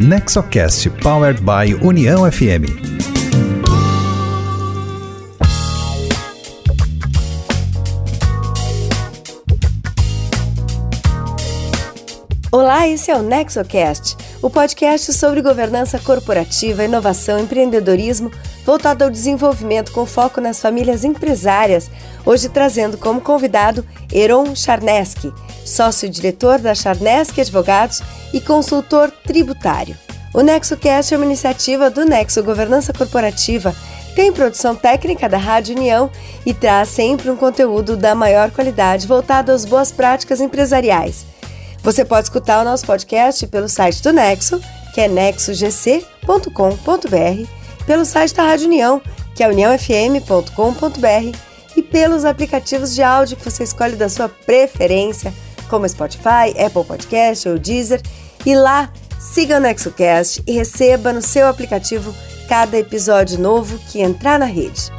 Nexocast Powered by União FM. Olá, esse é o NexoCast, o podcast sobre governança corporativa, inovação empreendedorismo voltado ao desenvolvimento com foco nas famílias empresárias, hoje trazendo como convidado Eron Charneski, sócio-diretor da Charneski Advogados e consultor tributário. O NexoCast é uma iniciativa do Nexo Governança Corporativa, tem produção técnica da Rádio União e traz sempre um conteúdo da maior qualidade voltado às boas práticas empresariais. Você pode escutar o nosso podcast pelo site do Nexo, que é nexogc.com.br, pelo site da Rádio União, que é uniãofm.com.br, e pelos aplicativos de áudio que você escolhe da sua preferência como Spotify, Apple Podcast ou Deezer. E lá, siga o NexoCast e receba no seu aplicativo cada episódio novo que entrar na rede.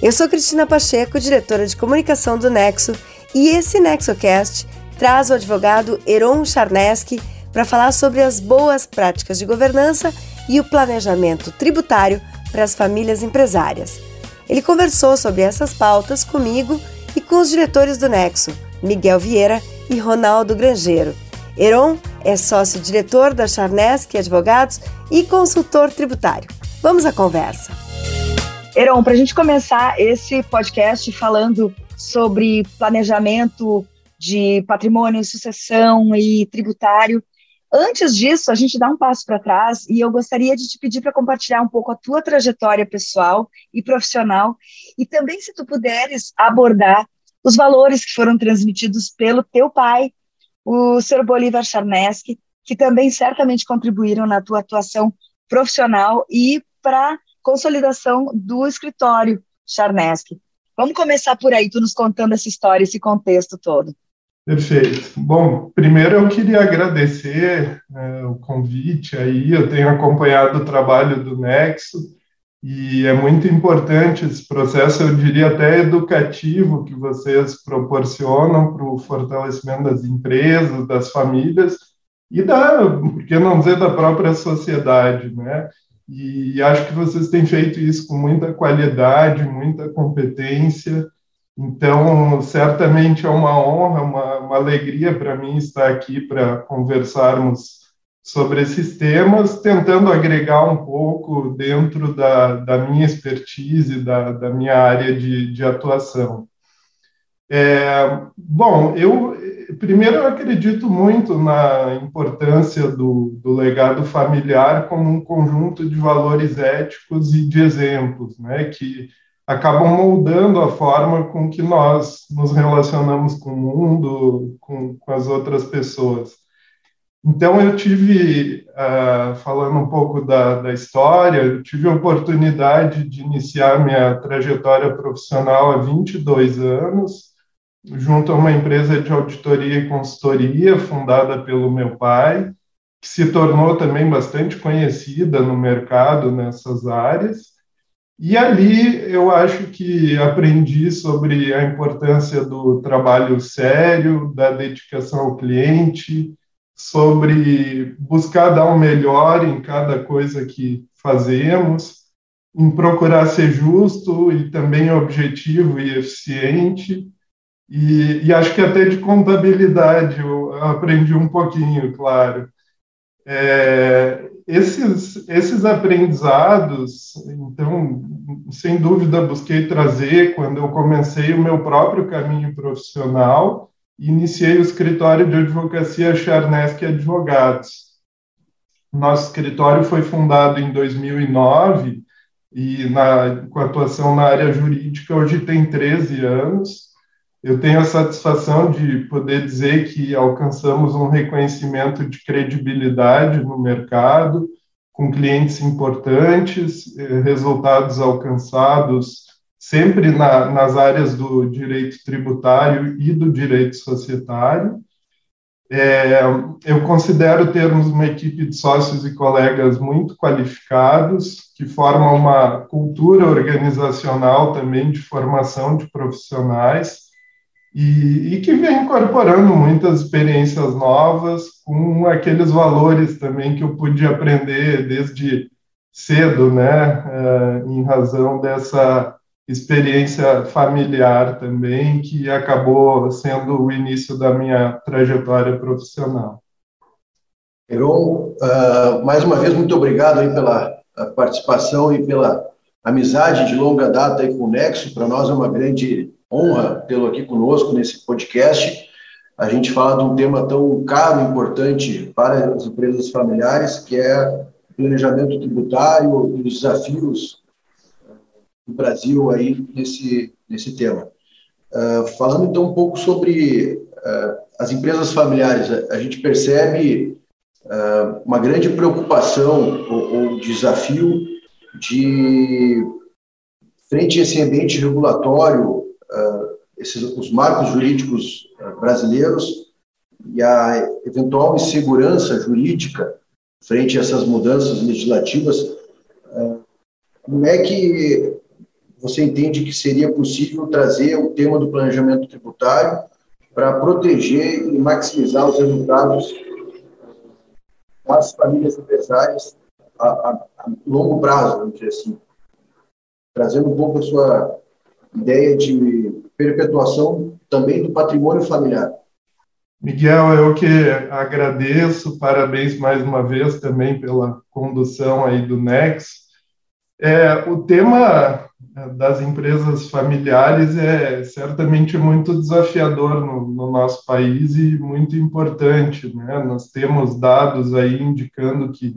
Eu sou Cristina Pacheco, diretora de comunicação do Nexo, e esse NexoCast traz o advogado Eron Charneski para falar sobre as boas práticas de governança e o planejamento tributário para as famílias empresárias. Ele conversou sobre essas pautas comigo e com os diretores do Nexo, Miguel Vieira e Ronaldo Grangeiro. Heron é sócio-diretor da Charnesk Advogados e consultor tributário. Vamos à conversa. Heron, para a gente começar esse podcast falando sobre planejamento de patrimônio, sucessão e tributário, Antes disso, a gente dá um passo para trás e eu gostaria de te pedir para compartilhar um pouco a tua trajetória pessoal e profissional e também se tu puderes abordar os valores que foram transmitidos pelo teu pai, o Sr. Bolívar Charneski, que também certamente contribuíram na tua atuação profissional e para consolidação do escritório Charneski. Vamos começar por aí, tu nos contando essa história, esse contexto todo. Perfeito. Bom, primeiro eu queria agradecer é, o convite aí, eu tenho acompanhado o trabalho do Nexo e é muito importante esse processo, eu diria até educativo, que vocês proporcionam para o fortalecimento das empresas, das famílias e da, por que não dizer, da própria sociedade, né? E acho que vocês têm feito isso com muita qualidade, muita competência, então, certamente é uma honra, uma, uma alegria para mim estar aqui para conversarmos sobre esses temas, tentando agregar um pouco dentro da, da minha expertise, da, da minha área de, de atuação. É, bom, eu primeiro eu acredito muito na importância do, do legado familiar como um conjunto de valores éticos e de exemplos, né, que acabam moldando a forma com que nós nos relacionamos com o mundo, com, com as outras pessoas. Então, eu tive, uh, falando um pouco da, da história, eu tive a oportunidade de iniciar minha trajetória profissional há 22 anos, junto a uma empresa de auditoria e consultoria fundada pelo meu pai, que se tornou também bastante conhecida no mercado nessas áreas. E ali eu acho que aprendi sobre a importância do trabalho sério, da dedicação ao cliente, sobre buscar dar o um melhor em cada coisa que fazemos, em procurar ser justo e também objetivo e eficiente. E, e acho que até de contabilidade eu aprendi um pouquinho, claro. É, esses, esses aprendizados, então, sem dúvida, busquei trazer quando eu comecei o meu próprio caminho profissional e iniciei o escritório de advocacia Charneski Advogados. Nosso escritório foi fundado em 2009 e, na, com atuação na área jurídica, hoje tem 13 anos eu tenho a satisfação de poder dizer que alcançamos um reconhecimento de credibilidade no mercado, com clientes importantes, eh, resultados alcançados sempre na, nas áreas do direito tributário e do direito societário. É, eu considero termos uma equipe de sócios e colegas muito qualificados, que formam uma cultura organizacional também de formação de profissionais, e, e, que vem incorporando muitas experiências novas com aqueles valores também que eu pude aprender desde cedo, né, uh, em razão dessa experiência familiar também, que acabou sendo o início da minha trajetória profissional. Heron, uh, mais uma vez, muito obrigado aí pela participação e pela amizade de longa data aí com o Nexo. Para nós é uma grande honra tê-lo aqui conosco nesse podcast. A gente fala de um tema tão caro importante para as empresas familiares, que é o planejamento tributário e os desafios do Brasil aí nesse, nesse tema. Uh, falando então um pouco sobre uh, as empresas familiares, a, a gente percebe uh, uma grande preocupação ou, ou, desafio de frente a esse ambiente regulatório, esses, os marcos jurídicos brasileiros e a eventual insegurança jurídica frente a essas mudanças legislativas, como é que você entende que seria possível trazer o tema do planejamento tributário para proteger e maximizar os resultados das famílias empresárias a, a, a, longo prazo, vamos dizer assim, trazendo um pouco a sua ideia de perpetuação também do patrimônio familiar. Miguel, eu que agradeço, parabéns mais uma vez também pela condução aí do Nex. É, o tema das empresas familiares é certamente muito desafiador no, no, nosso país e muito importante. Né? Nós temos dados aí indicando que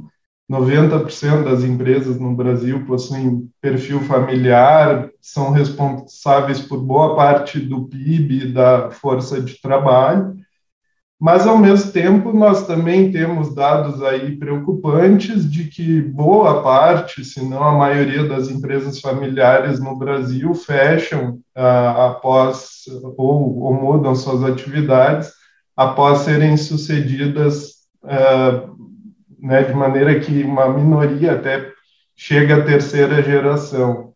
90% das empresas no Brasil possuem perfil familiar, são responsáveis por boa parte do PIB e da força de trabalho. Mas, ao mesmo tempo, nós também temos dados aí preocupantes de que boa parte, se não a maioria das empresas familiares no Brasil fecham ah, após ou, ou, mudam suas atividades após serem sucedidas ah, né, de maneira que uma minoria até chega à terceira geração.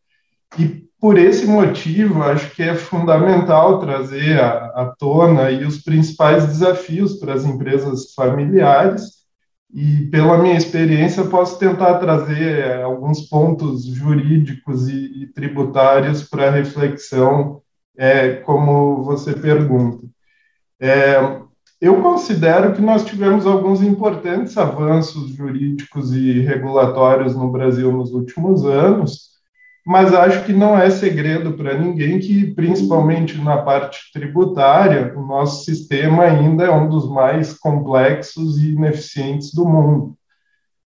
E por esse motivo, acho que é fundamental trazer à, tona aí os principais desafios para as empresas familiares e, pela minha experiência, posso tentar trazer é, alguns pontos jurídicos e, e tributários para reflexão, é, como você pergunta. É, eu considero que nós tivemos alguns importantes avanços jurídicos e regulatórios no Brasil nos últimos anos, mas acho que não é segredo para ninguém que, principalmente na parte tributária, o nosso sistema ainda é um dos mais complexos e ineficientes do mundo.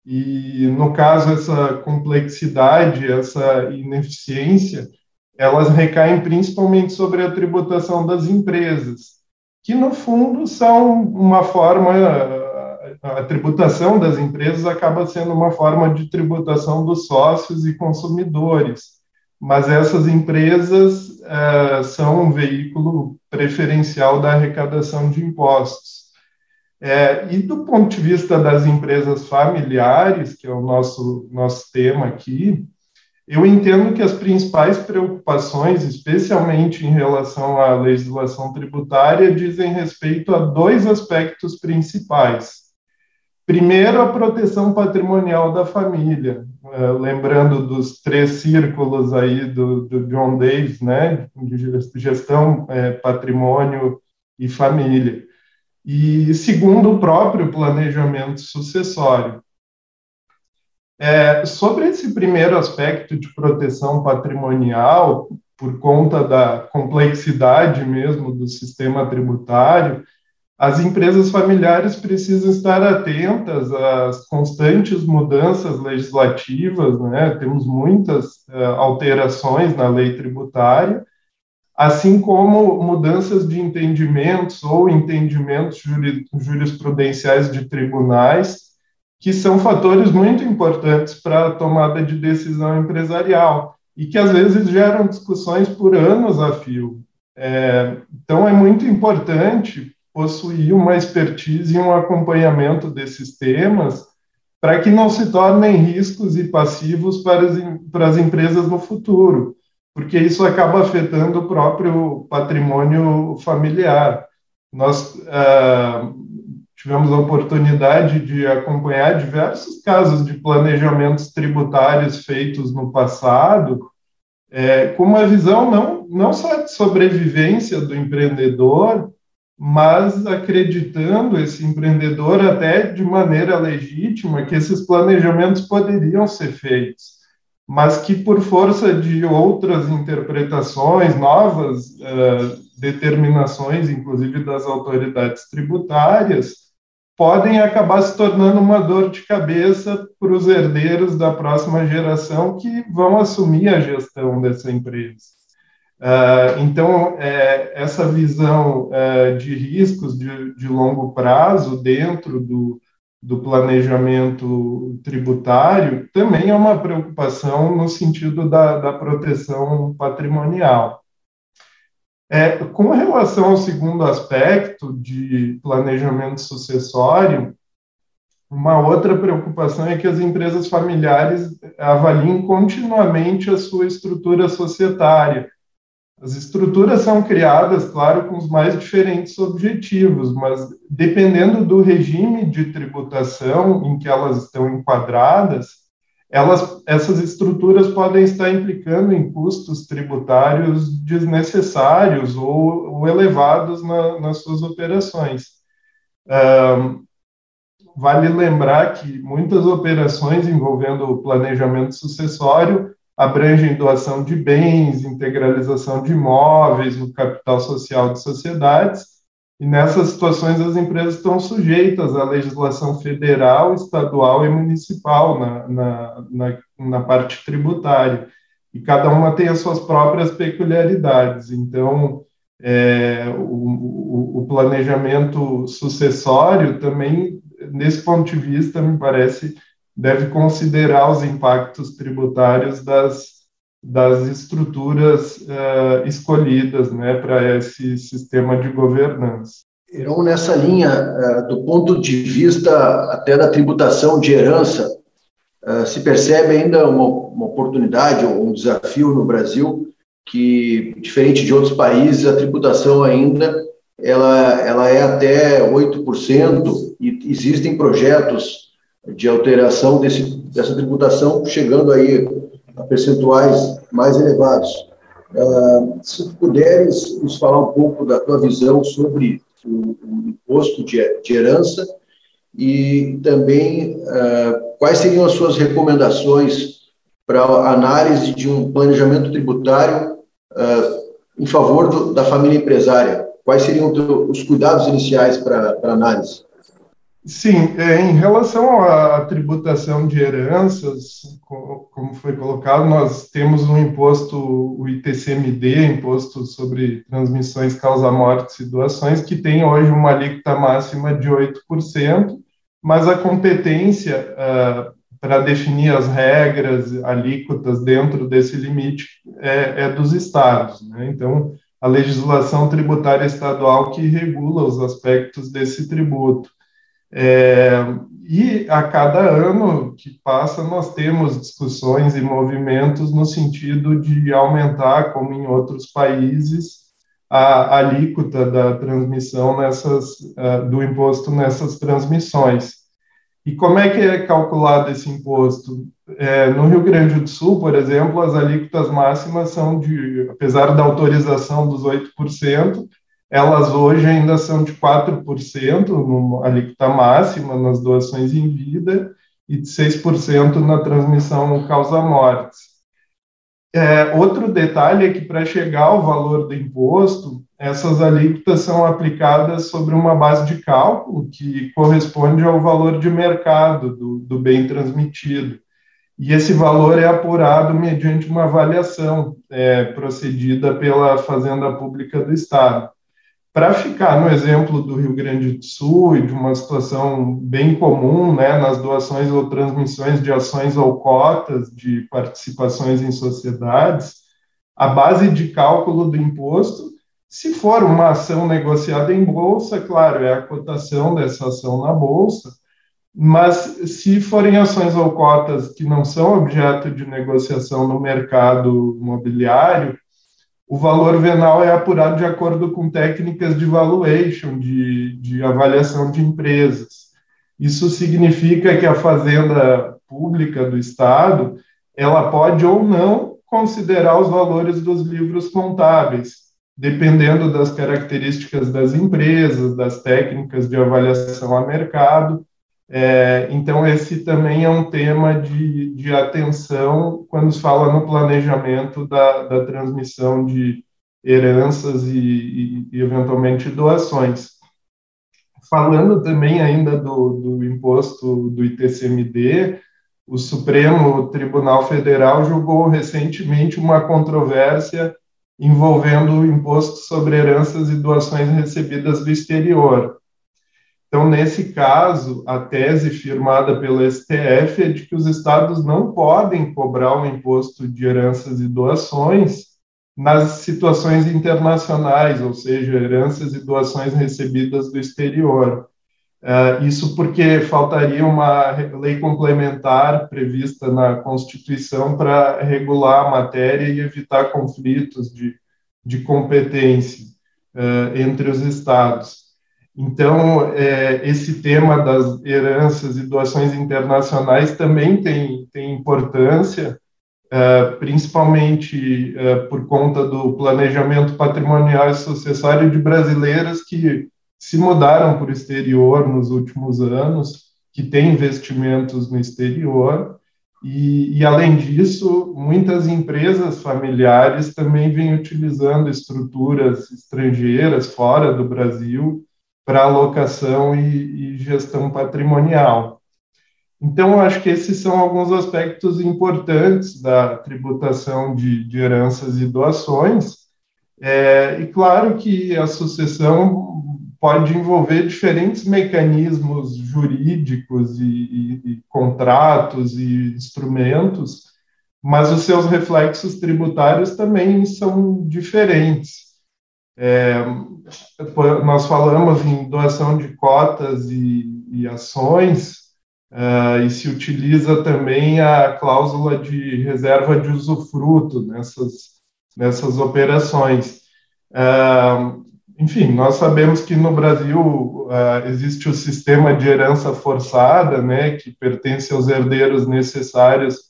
E, no caso, essa complexidade, essa ineficiência, elas recaem principalmente sobre a tributação das empresas, que, no fundo, são uma forma a tributação das empresas acaba sendo uma forma de tributação dos sócios e consumidores, mas essas empresas uh, são um veículo preferencial da arrecadação de impostos. É, e do ponto de vista das empresas familiares, que é o nosso, nosso tema aqui, eu entendo que as principais preocupações, especialmente em relação à legislação tributária, dizem respeito a dois aspectos principais. Primeiro, a proteção patrimonial da família, uh, lembrando dos três círculos aí do, do John Davis, né, de gestão, é, patrimônio e família. E segundo, o próprio planejamento sucessório. É, sobre esse primeiro aspecto de proteção patrimonial, por conta da complexidade mesmo do sistema tributário, as empresas familiares precisam estar atentas às constantes mudanças legislativas, né? temos muitas uh, alterações na lei tributária, assim como mudanças de entendimentos ou entendimentos jurisprudenciais de tribunais, que são fatores muito importantes para a tomada de decisão empresarial e que às vezes geram discussões por anos a fio. É, então, é muito importante possuir uma expertise e um acompanhamento desses temas para que não se tornem riscos e passivos para as, para as empresas no futuro. porque isso acaba afetando o próprio patrimônio familiar. Nós ah, tivemos a oportunidade de acompanhar diversos casos de planejamentos tributários feitos no passado, é, com uma visão não, não só de sobrevivência do empreendedor, mas acreditando esse empreendedor até de maneira legítima que esses planejamentos poderiam ser feitos mas que por força de outras interpretações, novas uh, determinações, inclusive das autoridades tributárias, podem acabar se tornando uma dor de cabeça para os herdeiros da próxima geração que vão assumir a gestão dessa empresa. Uh, então, é, essa visão uh, de riscos de, de longo prazo dentro do, do planejamento tributário também é uma preocupação no sentido da, da proteção patrimonial. É, com relação ao segundo aspecto de planejamento sucessório, uma outra preocupação é que as empresas familiares avaliem continuamente a sua estrutura societária, as estruturas são criadas, claro, com os mais diferentes objetivos, mas dependendo do regime de tributação em que elas estão enquadradas, elas, essas estruturas podem estar implicando em custos tributários desnecessários ou, ou elevados na, nas suas operações. Um, vale lembrar que muitas operações envolvendo o planejamento sucessório abrangem doação de bens, integralização de imóveis no capital social de sociedades, e nessas situações as empresas estão sujeitas à legislação federal, estadual e municipal na, na, na, na parte tributária, e cada uma tem as suas próprias peculiaridades. Então, é, o, o, o planejamento sucessório também, nesse ponto de vista, me parece deve considerar os impactos tributários das, das estruturas uh, escolhidas né, para esse sistema de governança. Então, nessa linha, uh, do ponto de vista até da tributação de herança, uh, se percebe ainda uma, uma oportunidade ou um desafio no Brasil que, diferente de outros países, a tributação ainda ela, ela é até 8% e existem projetos de alteração desse, dessa tributação, chegando aí a percentuais mais elevados. Uh, se puderes nos falar um pouco da tua visão sobre o, o imposto de, de, herança e também uh, quais seriam as suas recomendações para análise de um planejamento tributário uh, em favor do, da família empresária? Quais seriam os cuidados iniciais para análise? Sim, é, em relação à tributação de heranças, como foi colocado, nós temos um imposto, o ITCMD, Imposto sobre Transmissões, Causa-Mortes e Doações, que tem hoje uma alíquota máxima de 8%, mas a competência uh, para definir as regras, alíquotas dentro desse limite é, é dos estados. Né? Então, a legislação tributária estadual que regula os aspectos desse tributo. É, e a cada ano que passa, nós temos discussões e movimentos no sentido de aumentar, como em outros países, a alíquota da transmissão nessas, uh, do imposto nessas transmissões. E como é que é calculado esse imposto? É, no Rio Grande do Sul, por exemplo, as alíquotas máximas são de, apesar da autorização dos 8%, elas hoje ainda são de 4% no alíquota máxima nas doações em vida e de 6% na transmissão causa-mortes. É, outro detalhe é que para chegar ao valor do imposto, essas alíquotas são aplicadas sobre uma base de cálculo que corresponde ao valor de mercado do, do bem transmitido. E esse valor é apurado mediante uma avaliação é, procedida pela Fazenda Pública do Estado. Para ficar no exemplo do Rio Grande do Sul e de uma situação bem comum né, nas doações ou transmissões de ações ou cotas de participações em sociedades, a base de cálculo do imposto, se for uma ação negociada em bolsa, claro, é a cotação dessa ação na bolsa, mas se forem ações ou cotas que não são objeto de negociação no mercado imobiliário, o valor venal é apurado de acordo com técnicas de valuation, de, de avaliação de empresas. Isso significa que a fazenda pública do Estado ela pode ou não considerar os valores dos livros contábeis, dependendo das características das empresas, das técnicas de avaliação a mercado. É, então, esse também é um tema de, de atenção quando se fala no planejamento da, da transmissão de heranças e, e, e, eventualmente, doações. Falando também ainda do, do imposto do ITCMD, o Supremo Tribunal Federal julgou recentemente uma controvérsia envolvendo o imposto sobre heranças e doações recebidas do exterior. Então, nesse caso, a tese firmada pelo STF é de que os estados não podem cobrar o imposto de heranças e doações nas situações internacionais, ou seja, heranças e doações recebidas do exterior. Uh, isso porque faltaria uma lei complementar prevista na Constituição para regular a matéria e evitar conflitos de, de competência uh, entre os estados. Então, é, esse tema das heranças e doações internacionais também tem, tem importância, uh, principalmente por conta do planejamento patrimonial e sucessório de brasileiras que se mudaram para o exterior nos últimos anos, que têm investimentos no exterior, e, e, além disso, muitas empresas familiares também vêm utilizando estruturas estrangeiras fora do Brasil para alocação e, e gestão patrimonial. Então, acho que esses são alguns aspectos importantes da tributação de, de heranças e doações. É, e claro que a sucessão pode envolver diferentes mecanismos jurídicos e, e, e, contratos e instrumentos, mas os seus reflexos tributários também são diferentes. É, nós falamos em doação de cotas e, e ações, uh, e se utiliza também a cláusula de reserva de usufruto nessas, nessas operações. Uh, enfim, nós sabemos que no Brasil uh, existe o sistema de herança forçada, né, que pertence aos herdeiros necessários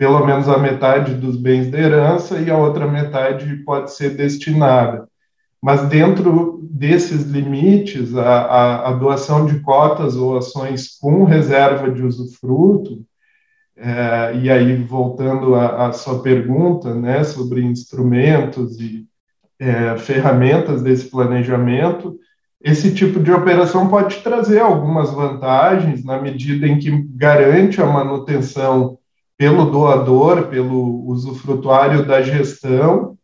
pelo menos a metade dos bens da herança e a outra metade pode ser destinada. Mas dentro desses limites, a, a, a doação de cotas ou ações com reserva de usufruto, é, e aí voltando à sua pergunta, né, sobre instrumentos e é, ferramentas desse planejamento, esse tipo de operação pode trazer algumas vantagens na medida em que garante a manutenção pelo doador, pelo usufrutuário da gestão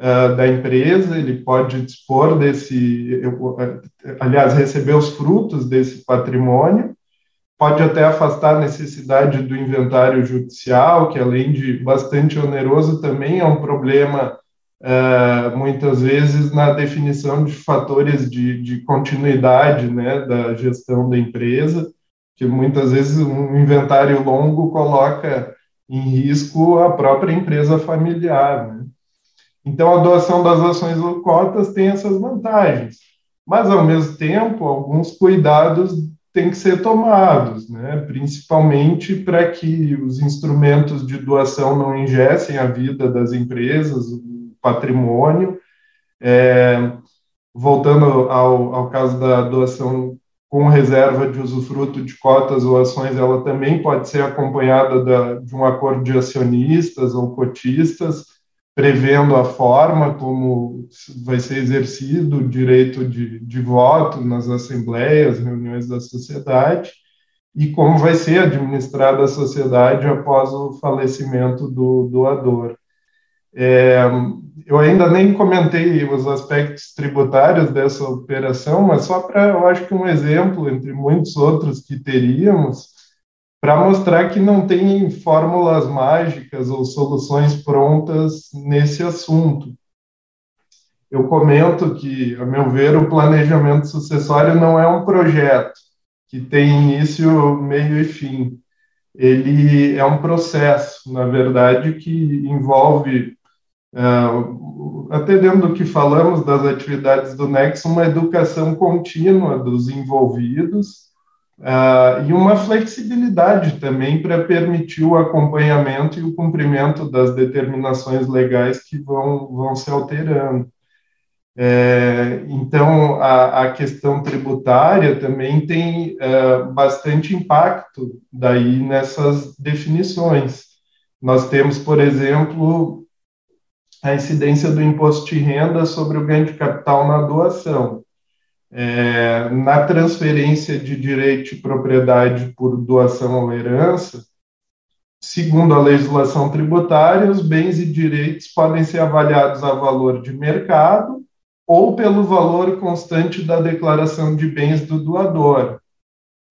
uh, da empresa, ele pode dispor desse, aliás, receber os frutos desse patrimônio, pode até afastar a necessidade do inventário judicial, que além de bastante oneroso, também é um problema uh, muitas vezes na definição de fatores de, de continuidade né, da gestão da empresa, que muitas vezes um inventário longo coloca em risco a própria empresa familiar. Né? Então, a doação das ações ou cotas tem essas vantagens, mas, ao mesmo tempo, alguns cuidados têm que ser tomados, né? principalmente para que os instrumentos de doação não ingessem a vida das empresas, patrimônio. É, voltando ao, ao caso da doação com reserva de usufruto de cotas ou ações, ela também pode ser acompanhada da, de um acordo de acionistas ou cotistas, prevendo a forma como vai ser exercido o direito de, de voto nas assembleias, reuniões da sociedade, e como vai ser administrada a sociedade após o falecimento do doador. É, eu ainda nem comentei os aspectos tributários dessa operação, mas só para, eu acho que um exemplo entre muitos outros que teríamos, para mostrar que não tem fórmulas mágicas ou soluções prontas nesse assunto. Eu comento que, a meu ver, o planejamento sucessório não é um projeto, que tem início, meio e fim. Ele é um processo, na verdade, que envolve, uh, até dentro do que falamos das atividades do Nexo, uma educação contínua dos envolvidos, Uh, e uma flexibilidade também para permitir o acompanhamento e o cumprimento das determinações legais que vão, vão se alterando. É, então, a, a, questão tributária também tem é, bastante impacto daí nessas definições. Nós temos, por exemplo, a incidência do imposto de renda sobre o ganho de capital na doação. É, na transferência de direito de propriedade por doação ou herança, segundo a legislação tributária, os bens e direitos podem ser avaliados a valor de mercado ou pelo valor constante da declaração de bens do doador.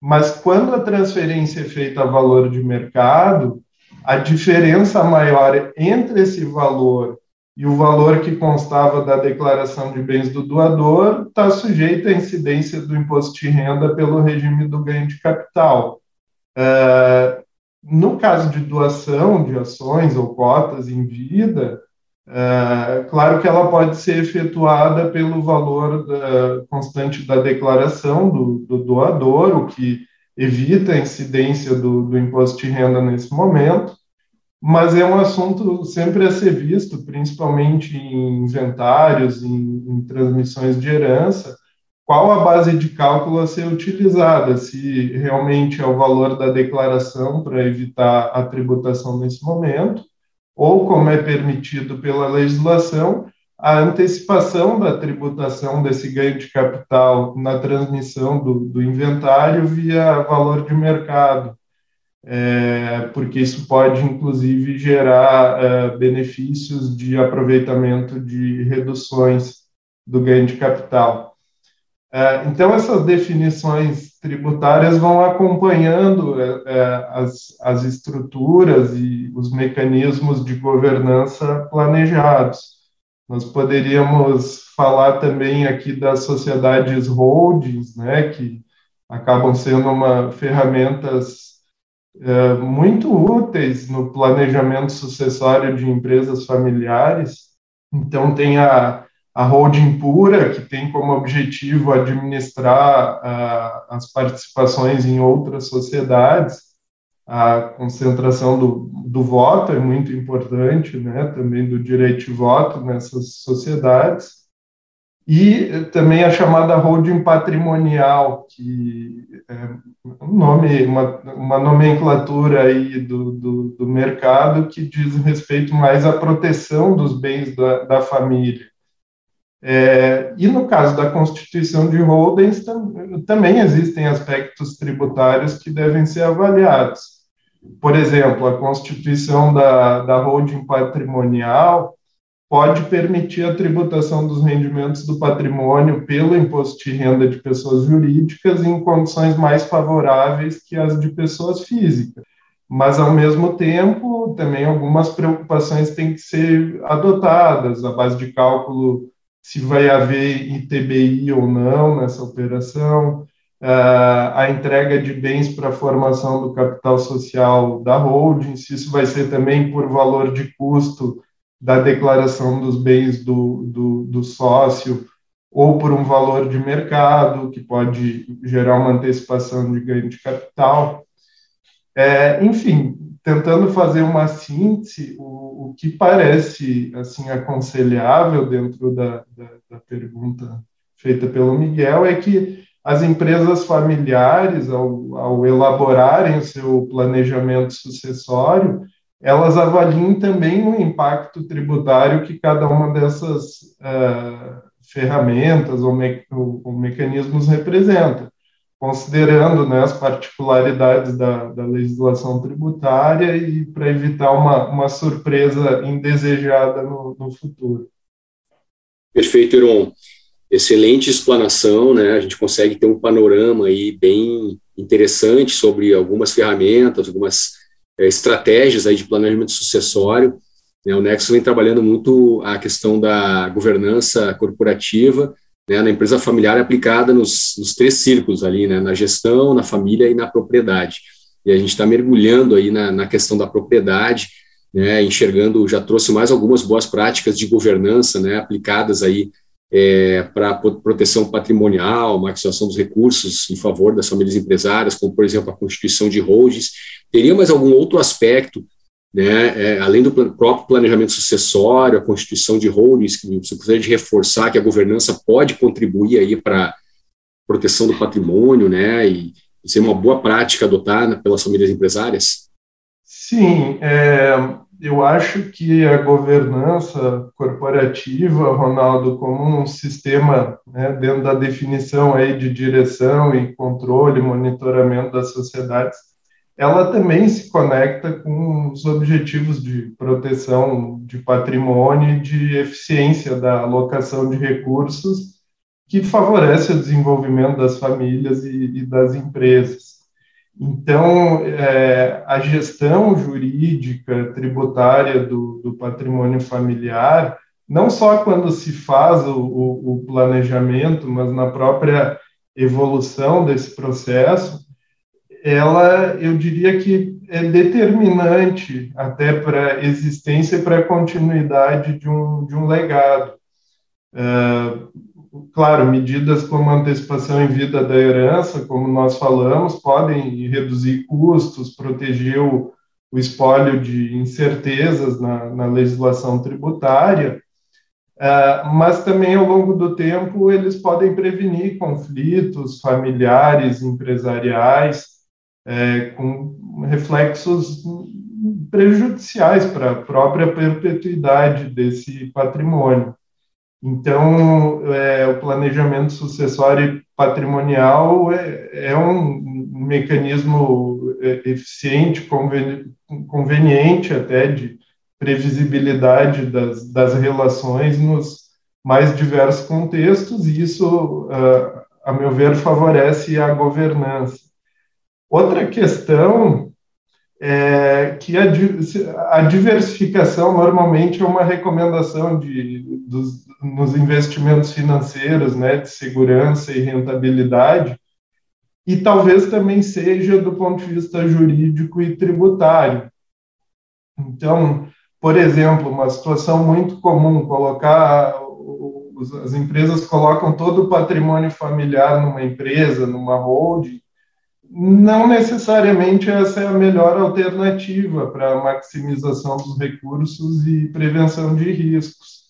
Mas quando a transferência é feita a valor de mercado, a diferença maior entre esse valor e o valor que constava da declaração de bens do doador está sujeito à incidência do imposto de renda pelo regime do ganho de capital. Uh, no caso de doação de ações ou cotas em vida, uh, claro que ela pode ser efetuada pelo valor da, constante da declaração do, do, doador, o que evita a incidência do, do imposto de renda nesse momento mas é um assunto sempre a ser visto, principalmente em inventários, em, em, transmissões de herança, qual a base de cálculo a ser utilizada, se realmente é o valor da declaração para evitar a tributação nesse momento, ou como é permitido pela legislação, a antecipação da tributação desse ganho de capital na transmissão do, do inventário via valor de mercado é, porque isso pode, inclusive, gerar é, benefícios de aproveitamento de reduções do ganho de capital. É, então, essas definições tributárias vão acompanhando é, é, as, as estruturas e os mecanismos de governança planejados. Nós poderíamos falar também aqui das sociedades holdings, né, que acabam sendo uma ferramentas é, muito úteis no planejamento sucessório de empresas familiares. Então, tem a, a holding pura, que tem como objetivo administrar uh, as participações em outras sociedades. A concentração do, do voto é muito importante, né, também do direito de voto nessas sociedades e também a chamada holding patrimonial, que é um nome, uma, uma nomenclatura aí do, do, do, mercado que diz respeito mais à proteção dos bens da, da família. É, e no caso da constituição de holdings, tam, também existem aspectos tributários que devem ser avaliados. Por exemplo, a constituição da, da holding patrimonial pode permitir a tributação dos rendimentos do patrimônio pelo imposto de renda de pessoas jurídicas em condições mais favoráveis que as de pessoas físicas. Mas, ao mesmo tempo, também algumas preocupações têm que ser adotadas, a base de cálculo se vai haver ITBI ou não nessa operação, a entrega de bens para a formação do capital social da holding, se isso vai ser também por valor de custo da declaração dos bens do, do, do sócio ou por um valor de mercado, que pode gerar uma antecipação de ganho de capital. É, enfim, tentando fazer uma síntese, o, o, que parece assim aconselhável dentro da, da, da, pergunta feita pelo Miguel é que as empresas familiares, ao, ao elaborarem o seu planejamento sucessório, elas avaliem também o impacto tributário que cada uma dessas uh, ferramentas ou, me, ou, mecanismos representa, considerando né, as particularidades da, da legislação tributária e para evitar uma, uma surpresa indesejada no, no futuro. Perfeito, Iron. Excelente explanação, né? A gente consegue ter um panorama aí bem interessante sobre algumas ferramentas, algumas estratégias aí de planejamento sucessório. Né? O Nexo vem trabalhando muito a questão da governança corporativa, né, na empresa familiar é aplicada nos, nos três círculos ali, né, na gestão, na família e na propriedade. E a gente está mergulhando aí na, na questão da propriedade, né, enxergando, já trouxe mais algumas boas práticas de governança, né, aplicadas aí é, para proteção patrimonial, maximização dos recursos em favor das famílias empresárias, como, por exemplo, a constituição de holdings. Teria mais algum outro aspecto, né, é, além do próprio planejamento sucessório, a constituição de holdings, que você gostaria de reforçar que a governança pode contribuir aí para proteção do patrimônio, né, e, e ser uma boa prática adotada pelas famílias empresárias? Sim, é, eu acho que a governança corporativa, Ronaldo, como um sistema né, dentro da definição aí de direção e controle, monitoramento das sociedades, ela também se conecta com os objetivos de proteção de patrimônio e de eficiência da alocação de recursos que favorece o desenvolvimento das famílias e, e das empresas. Então, é, a gestão jurídica tributária do, do, patrimônio familiar, não só quando se faz o, o, o planejamento, mas na própria evolução desse processo, ela, eu diria que é determinante até para a existência e para a continuidade de um, de um legado. Uh, claro, medidas como antecipação em vida da herança, como nós falamos, podem reduzir custos, proteger o, o espólio de incertezas na, na legislação tributária, uh, mas também ao longo do tempo eles podem prevenir conflitos familiares, empresariais, é, com reflexos prejudiciais para a própria perpetuidade desse patrimônio. Então, é, o planejamento sucessório patrimonial é, é um, mecanismo é, eficiente, conveniente até de previsibilidade das, das relações nos mais diversos contextos, e isso, ah, a meu ver, favorece a governança. Outra questão é que a, a diversificação normalmente é uma recomendação de, dos, nos investimentos financeiros, né, de segurança e rentabilidade, e talvez também seja do ponto de vista jurídico e tributário. Então, por exemplo, uma situação muito comum, colocar as empresas colocam todo o patrimônio familiar numa empresa, numa holding, não necessariamente essa é a melhor alternativa para maximização dos recursos e prevenção de riscos.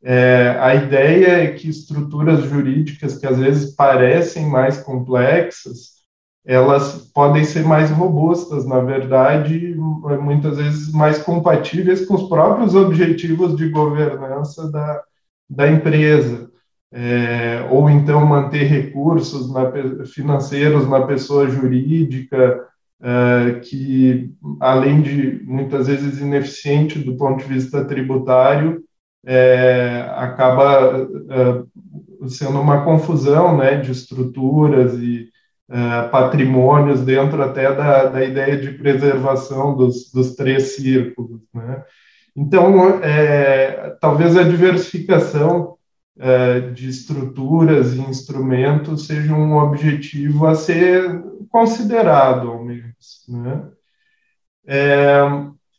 É, a ideia é que estruturas jurídicas que às vezes parecem mais complexas, elas podem ser mais robustas, na verdade, muitas vezes mais compatíveis com os próprios objetivos de governança da, da empresa. É, ou então manter recursos na, financeiros na pessoa jurídica, é, que, além de muitas vezes ineficiente do ponto de vista tributário, é, acaba é, sendo uma confusão né, de estruturas e é, patrimônios dentro até da, da ideia de preservação dos, dos três círculos. Né? Então, é, talvez a diversificação de estruturas e instrumentos seja um objetivo a ser considerado, ao menos. Né? É,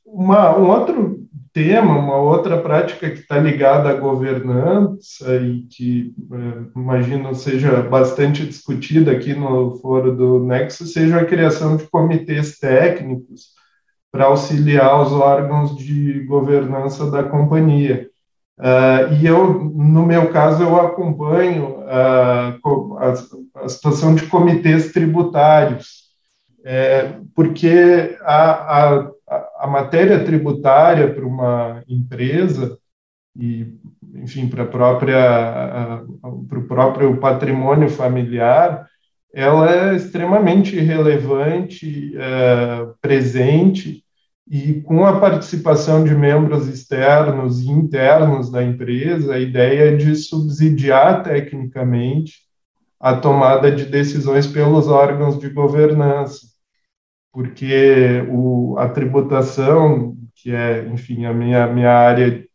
uma, um outro tema, uma outra prática que está ligada à governança e que é, imagino seja bastante discutida aqui no foro do Nexo, seja a criação de comitês técnicos para auxiliar os órgãos de governança da companhia. Uh, e eu, no meu caso, eu acompanho uh, a, a, situação de comitês tributários, é, porque a, a a, matéria tributária para uma empresa e, enfim, para para o próprio patrimônio familiar, ela é extremamente relevante, é, presente e com a participação de membros externos e internos da empresa, a ideia é de subsidiar tecnicamente a tomada de decisões pelos órgãos de governança porque o, a tributação, que é, enfim, a minha, minha área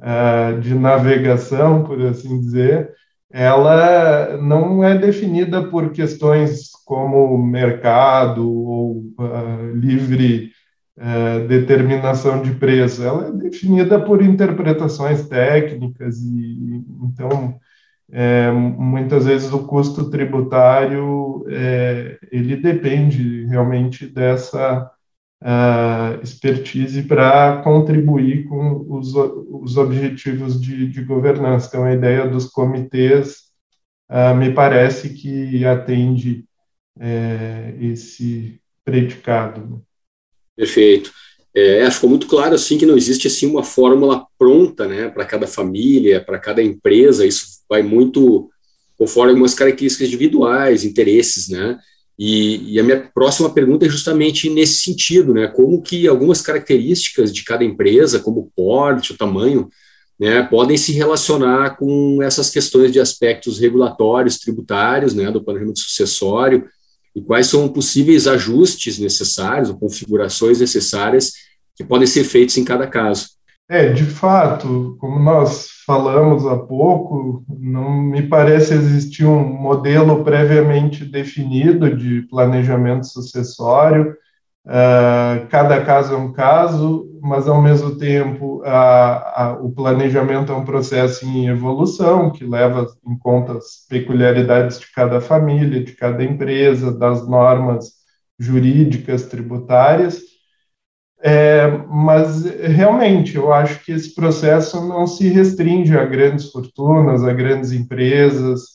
uh, de navegação, por assim dizer, ela não é definida por questões como mercado ou uh, livre uh, determinação de preço, ela é definida por interpretações técnicas e então é, muitas vezes o custo tributário é, ele depende realmente dessa uh, expertise para contribuir com os, os objetivos de, de, governança. Então, a ideia dos comitês uh, me parece que atende é, esse predicado. Perfeito. É, ficou muito claro assim que não existe assim uma fórmula pronta, né, para cada família, para cada empresa. Isso vai muito conforme algumas características individuais, interesses, né? E, e, a minha próxima pergunta é justamente nesse sentido, né? Como que algumas características de cada empresa, como o porte, o tamanho, né, podem se relacionar com essas questões de aspectos regulatórios, tributários, né, do planejamento sucessório, e quais são possíveis ajustes necessários ou configurações necessárias que podem ser feitos em cada caso. É, de fato, como nós falamos há pouco, não me parece existir um modelo previamente definido de planejamento sucessório. Uh, cada caso é um caso, mas ao mesmo tempo a, a, o planejamento é um processo em evolução que leva em conta as peculiaridades de cada família, de cada empresa, das normas jurídicas tributárias é, mas realmente eu acho que esse processo não se restringe a grandes fortunas, a grandes empresas.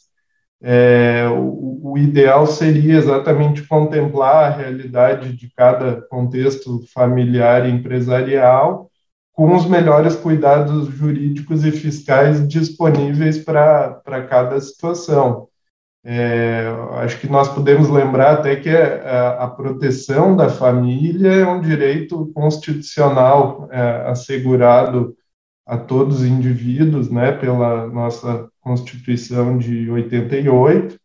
É, o, o, ideal seria exatamente contemplar a realidade de cada contexto familiar e empresarial, com os melhores cuidados jurídicos e fiscais disponíveis para cada situação. É, acho que nós podemos lembrar até que a, a, proteção da família é um direito constitucional é, assegurado a todos os indivíduos, né, pela nossa Constituição de 88.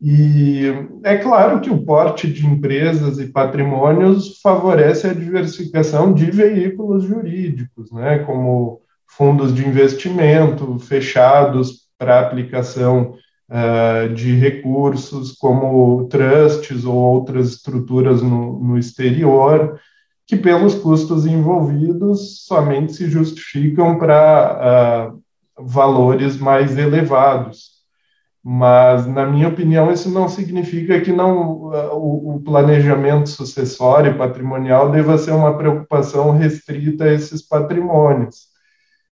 E é claro que o porte de empresas e patrimônios favorece a diversificação de veículos jurídicos, né, como fundos de investimento fechados para aplicação uh, de recursos, como trusts ou outras estruturas no, no exterior, que, pelos custos envolvidos, somente se justificam para uh, valores mais elevados. Mas, na minha opinião, isso não significa que não, uh, o, o planejamento sucessório e patrimonial deva ser uma preocupação restrita a esses patrimônios.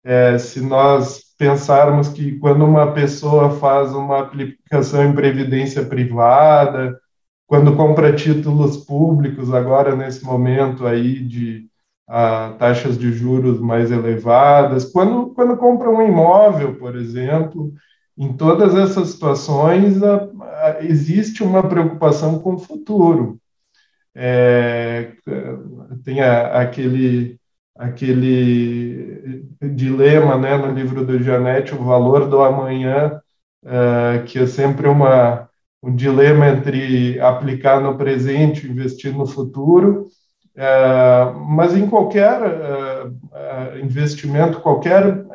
É, se nós pensarmos que quando uma pessoa faz uma aplicação em previdência privada, quando compra títulos públicos, agora nesse momento aí de a, taxas de juros mais elevadas, quando, quando compra um imóvel, por exemplo, em todas essas situações a, a, existe uma preocupação com o futuro. É, tem aquele aquele dilema né, no livro do Janete, o valor do amanhã, uh, que é sempre uma, um dilema entre aplicar no presente investir no futuro. Uh, mas em qualquer uh, investimento, qualquer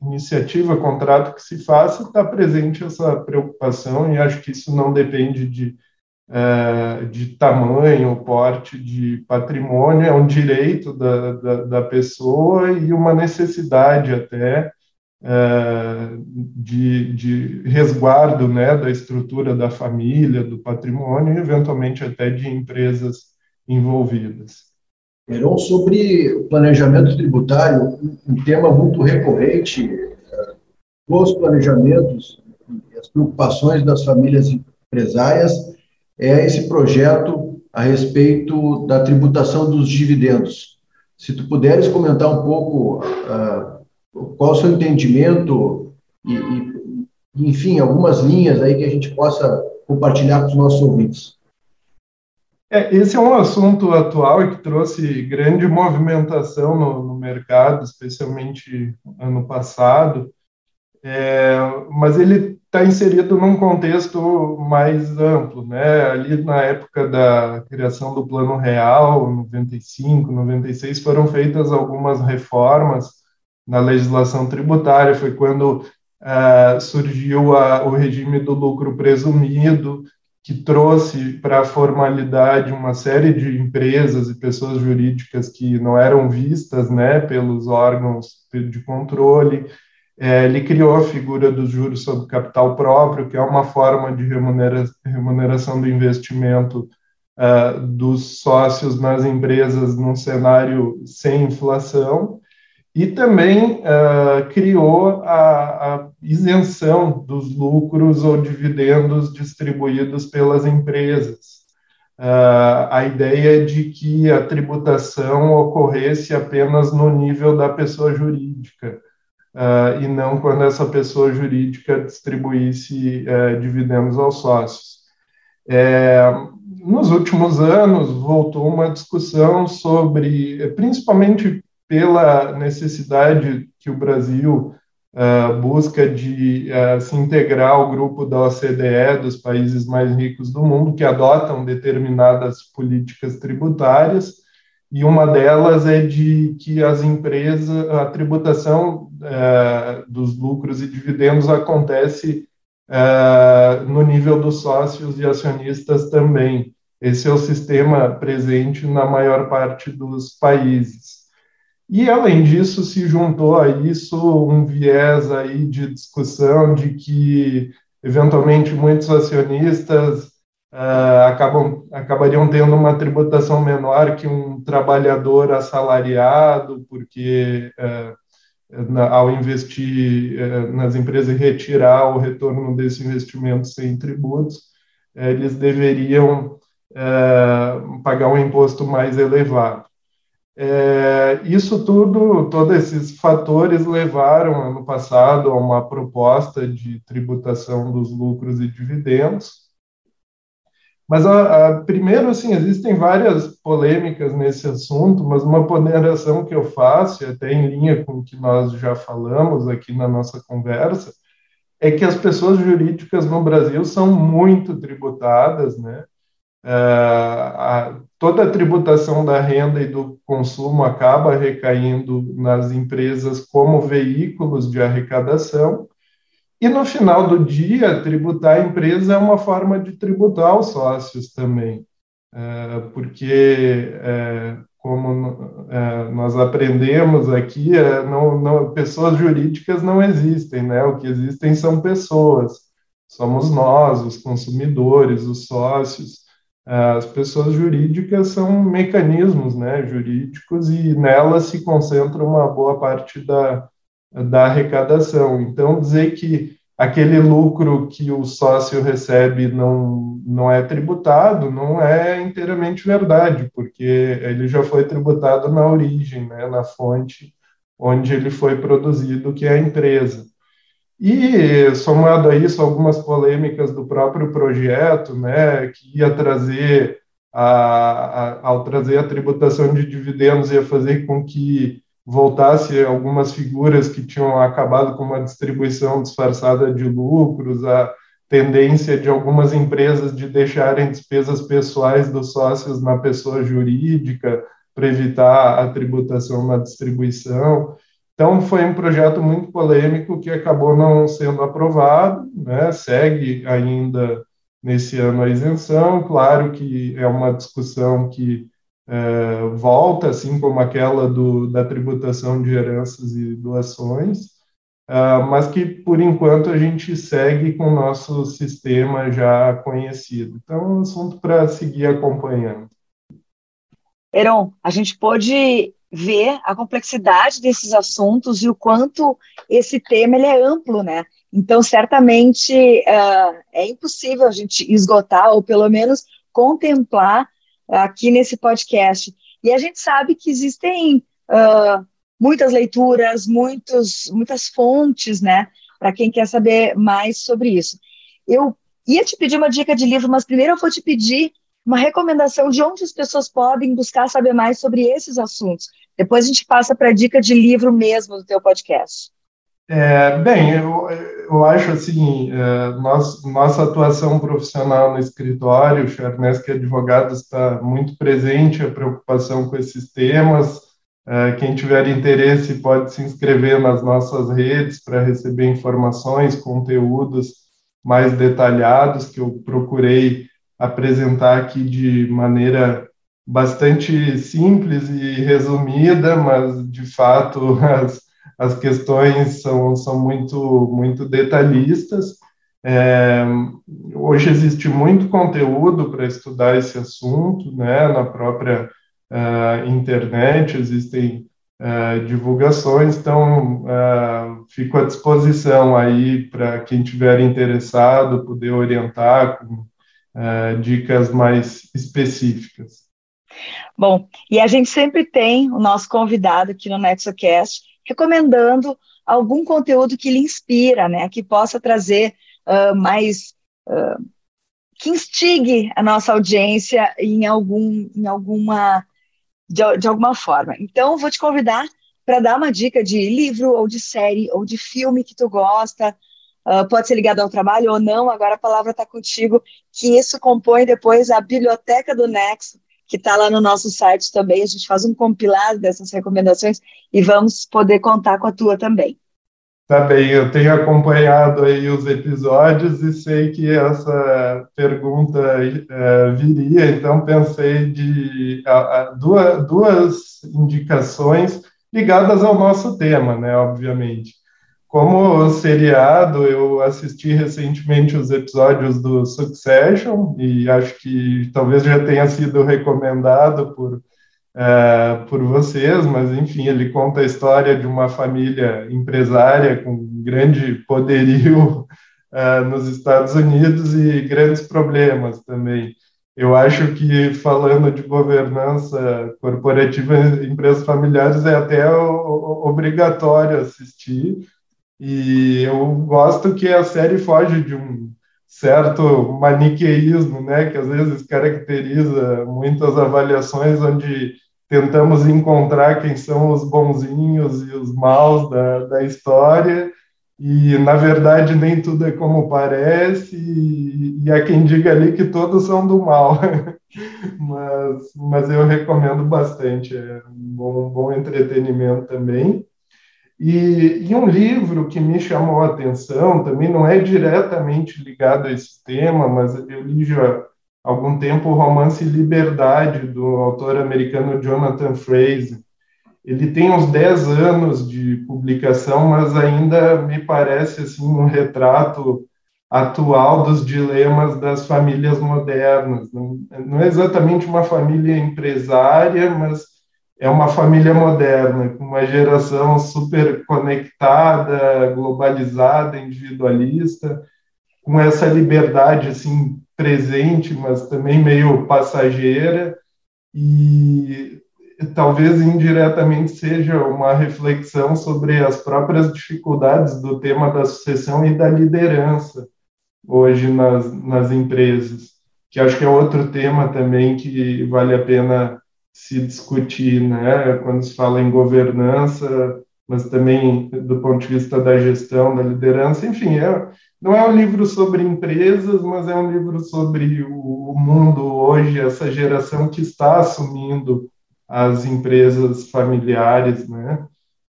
iniciativa, contrato que se faça, está presente essa preocupação, e acho que isso não depende de é, de tamanho, porte de patrimônio, é um direito da, da, da pessoa e uma necessidade até é, de, de resguardo né, da estrutura da família, do patrimônio e, eventualmente, até de empresas envolvidas. Heron, sobre planejamento tributário, um tema muito recorrente nos planejamentos e as preocupações das famílias empresárias é esse projeto a respeito da tributação dos dividendos. Se tu puderes comentar um pouco uh, qual o seu entendimento e, e, enfim, algumas linhas aí que a gente possa compartilhar com os nossos ouvintes. É, esse é um assunto atual e que trouxe grande movimentação no, no mercado, especialmente ano passado, é, mas ele está inserido num contexto mais amplo, né? Ali na época da criação do Plano Real, 95, 96, foram feitas algumas reformas na legislação tributária. Foi quando uh, surgiu a, o regime do lucro presumido, que trouxe para a formalidade uma série de empresas e pessoas jurídicas que não eram vistas né, pelos órgãos de controle. É, ele criou a figura dos juros sobre capital próprio, que é uma forma de remunera remuneração do investimento uh, dos sócios nas empresas num cenário sem inflação e também uh, criou a, a, isenção dos lucros ou dividendos distribuídos pelas empresas. Uh, a ideia de que a tributação ocorresse apenas no nível da pessoa jurídica, uh, e não quando essa pessoa jurídica distribuísse dividendos aos sócios. É, nos últimos anos, voltou uma discussão sobre, principalmente pela necessidade que o Brasil uh, busca de uh, se integrar ao grupo da OCDE, dos países mais ricos do mundo, que adotam determinadas políticas tributárias, e uma delas é de que as empresas, a tributação uh, dos lucros e dividendos acontece no nível dos sócios e acionistas também. Esse é o sistema presente na maior parte dos países. E, além disso, se juntou a isso um viés aí de discussão de que, eventualmente, muitos acionistes uh, acabam, acabariam tendo uma tributação menor que um trabalhador assalariado, porque, uh, na, ao investir uh, nas empresas e retirar o retorno desse investimento sem tributos, eles deveriam pagar um imposto mais elevado. É, isso tudo, todos esses fatores levaram ano passado a uma proposta de tributação dos lucros e dividendos. Mas, a, a, primeiro, assim, existem várias polêmicas nesse assunto, mas uma ponderação que eu faço, até em linha com o que nós já falamos aqui na nossa conversa, é que as pessoas jurídicas no Brasil são muito tributadas, né? É, a, toda a tributação da renda e do consumo acaba recaindo nas empresas como veículos de arrecadação. E no final do dia, tributar a empresa é uma forma de tributar os sócios também, é, porque, é, como nós aprendemos aqui, não, não, pessoas jurídicas não existem, né? o que existem são pessoas, somos nós, os consumidores, os sócios. As pessoas jurídicas são mecanismos né, jurídicos e nelas se concentra uma boa parte da, da arrecadação. Então, dizer que aquele lucro que o sócio recebe não, não é tributado não é inteiramente verdade, porque ele já foi tributado na origem, né, na fonte onde ele foi produzido, que é a empresa. E, somado a isso, algumas polêmicas do próprio projeto, né, que ia trazer, a, a, ao trazer a tributação de dividendos, ia fazer com que voltasse algumas figuras que tinham acabado com uma distribuição disfarçada de lucros, a tendência de algumas empresas de deixarem despesas pessoais dos sócios na pessoa jurídica para evitar a tributação na distribuição. Então, foi um projeto muito polêmico que acabou não sendo aprovado, né? segue ainda nesse ano a isenção. Claro que é uma discussão que é, volta, assim como aquela do, da tributação de heranças e doações, uh, mas que, por enquanto, a gente segue com o nosso sistema já conhecido. Então, é um assunto para seguir acompanhando. Heron, a gente pode ver a complexidade desses assuntos e o quanto esse tema ele é amplo, né? Então, certamente uh, é impossível a gente esgotar ou pelo menos contemplar aqui nesse podcast. E a gente sabe que existem uh, muitas leituras, muitos, muitas fontes, né? Para quem quer saber mais sobre isso. Eu ia te pedir uma dica de livro, mas primeiro eu vou te pedir uma recomendação de onde as pessoas podem buscar saber mais sobre esses assuntos. Depois a gente passa para a dica de livro mesmo do teu podcast. É, bem, eu, eu acho assim, é, nós, nossa atuação profissional no escritório, o Charnes, que é advogado, está muito presente a preocupação com esses temas. Uh, quem tiver interesse pode se inscrever nas nossas redes para receber informações, conteúdos mais detalhados que eu procurei apresentar aqui de maneira bastante simples e resumida, mas de fato as, as questões são, são muito, muito detalhistas. É, hoje existe muito conteúdo para estudar esse assunto, né, na própria uh, internet, existem uh, divulgações, então uh, fico à disposição aí para quem tiver interessado poder orientar com dicas mais específicas. Bom, e a gente sempre tem o nosso convidado aqui no NexoCast recomendando algum conteúdo que lhe inspira, né, que possa trazer mais que instigue a nossa audiência em algum em alguma de, de alguma forma. Então, vou te convidar para dar uma dica de livro, ou de série, ou de filme que tu gosta, Uh, pode ser ligado ao trabalho ou não, agora a palavra está contigo, que isso compõe depois a biblioteca do Nexo, que está lá no nosso site também, a gente faz um compilado dessas recomendações e vamos poder contar com a tua também. Tá bem, eu tenho acompanhado aí os episódios e sei que essa pergunta é, viria, então pensei de a, a, duas, duas indicações ligadas ao nosso tema, né, obviamente. Como seriado, eu assisti recentemente os episódios do Succession e acho que talvez já tenha sido recomendado por uh, por vocês, mas enfim, ele conta a história de uma família empresária com grande poderio uh, nos Estados Unidos e grandes problemas também. Eu acho que falando de governança corporativa em empresas familiares é até obrigatório assistir. E eu gosto que a série foge de um certo maniqueísmo, né, que às vezes caracteriza muitas avaliações onde tentamos encontrar quem são os bonzinhos e os maus da, da história, e na verdade nem tudo é como parece, e, e há quem diga ali que todos são do mal. mas, mas eu recomendo bastante, é um bom, bom entretenimento também. E, e, um livro que me chamou a atenção, também não é diretamente ligado a esse tema, mas eu li já algum tempo o romance Liberdade, do autor americano Jonathan Fraser. Ele tem uns 10 anos de publicação, mas ainda me parece assim um retrato atual dos dilemas das famílias modernas. Não, não é exatamente uma família empresária, mas é uma família moderna, com uma geração super conectada, globalizada, individualista, com essa liberdade assim presente, mas também meio passageira, e talvez indiretamente seja uma reflexão sobre as próprias dificuldades do tema da sucessão e da liderança hoje nas, nas empresas, que acho que é outro tema também que vale a pena se discutir, né? Quando se fala em governança, mas também do ponto de vista da gestão, da liderança, enfim, é, não é um livro sobre empresas, mas é um livro sobre o mundo hoje, essa geração que está assumindo as empresas familiares, né?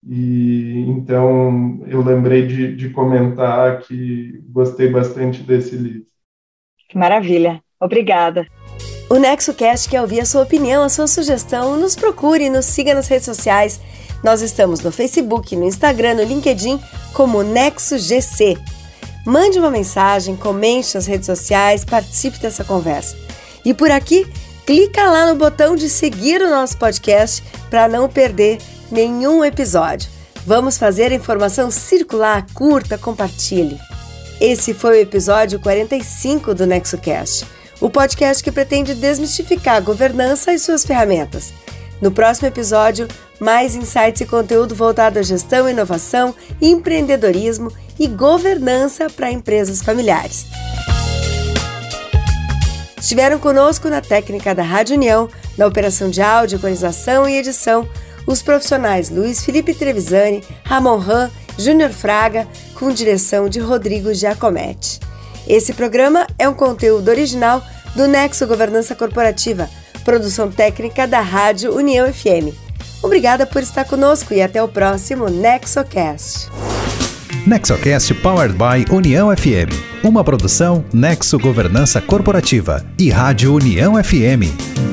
E então eu lembrei de, de comentar que gostei bastante desse livro. Que maravilha, obrigada. O NexoCast quer ouvir a sua opinião, a sua sugestão. Nos procure, nos siga nas redes sociais. Nós estamos no Facebook, no Instagram, no LinkedIn como NexoGC. Mande uma mensagem, comente nas redes sociais, participe dessa conversa. E por aqui, clica lá no botão de seguir o nosso podcast para não perder nenhum episódio. Vamos fazer a informação circular, curta, compartilhe. Esse foi o episódio 45 do NexoCast, o podcast que pretende desmistificar a governança e suas ferramentas. No próximo episódio, mais insights e conteúdo voltado à gestão, inovação, empreendedorismo e governança para empresas familiares. Estiveram conosco na técnica da Rádio União, na operação de áudio, organização e edição, os profissionais Luiz Felipe Trevisani, Ramon Ram, Júnior Fraga, com direção de Rodrigo Giacometti. Esse programa é um conteúdo original do Nexo Governança Corporativa, produção técnica da Rádio União FM. Obrigada por estar conosco e até o próximo NexoCast. NexoCast Powered by União FM. Uma produção Nexo Governança Corporativa e Rádio União FM.